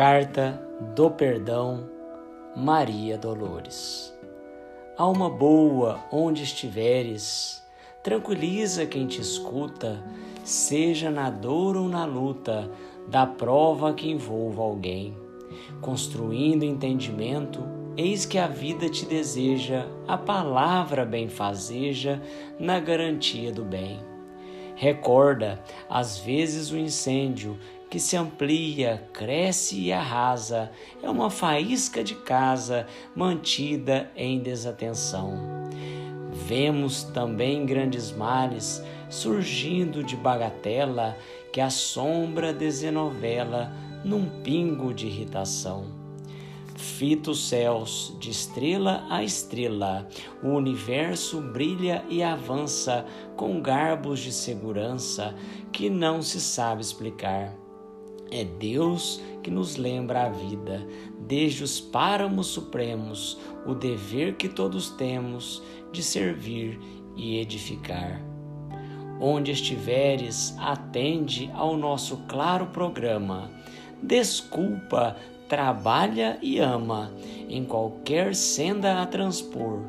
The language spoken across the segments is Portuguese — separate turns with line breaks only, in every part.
Carta do Perdão, Maria Dolores. Alma boa, onde estiveres, tranquiliza quem te escuta, seja na dor ou na luta, da prova que envolva alguém. Construindo entendimento, eis que a vida te deseja, a palavra benfazeja na garantia do bem. Recorda, às vezes, o incêndio que se amplia, cresce e arrasa, é uma faísca de casa mantida em desatenção. Vemos também grandes males surgindo de bagatela que a sombra desenovela num pingo de irritação. Fita os céus, de estrela a estrela, o universo brilha e avança com garbos de segurança que não se sabe explicar. É Deus que nos lembra a vida, desde os páramos supremos, o dever que todos temos de servir e edificar. Onde estiveres, atende ao nosso claro programa. Desculpa, trabalha e ama, em qualquer senda a transpor.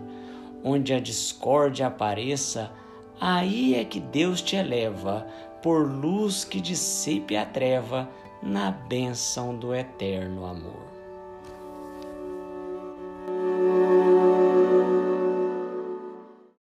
Onde a discórdia apareça, aí é que Deus te eleva, por luz que dissipe a treva na bênção do eterno amor.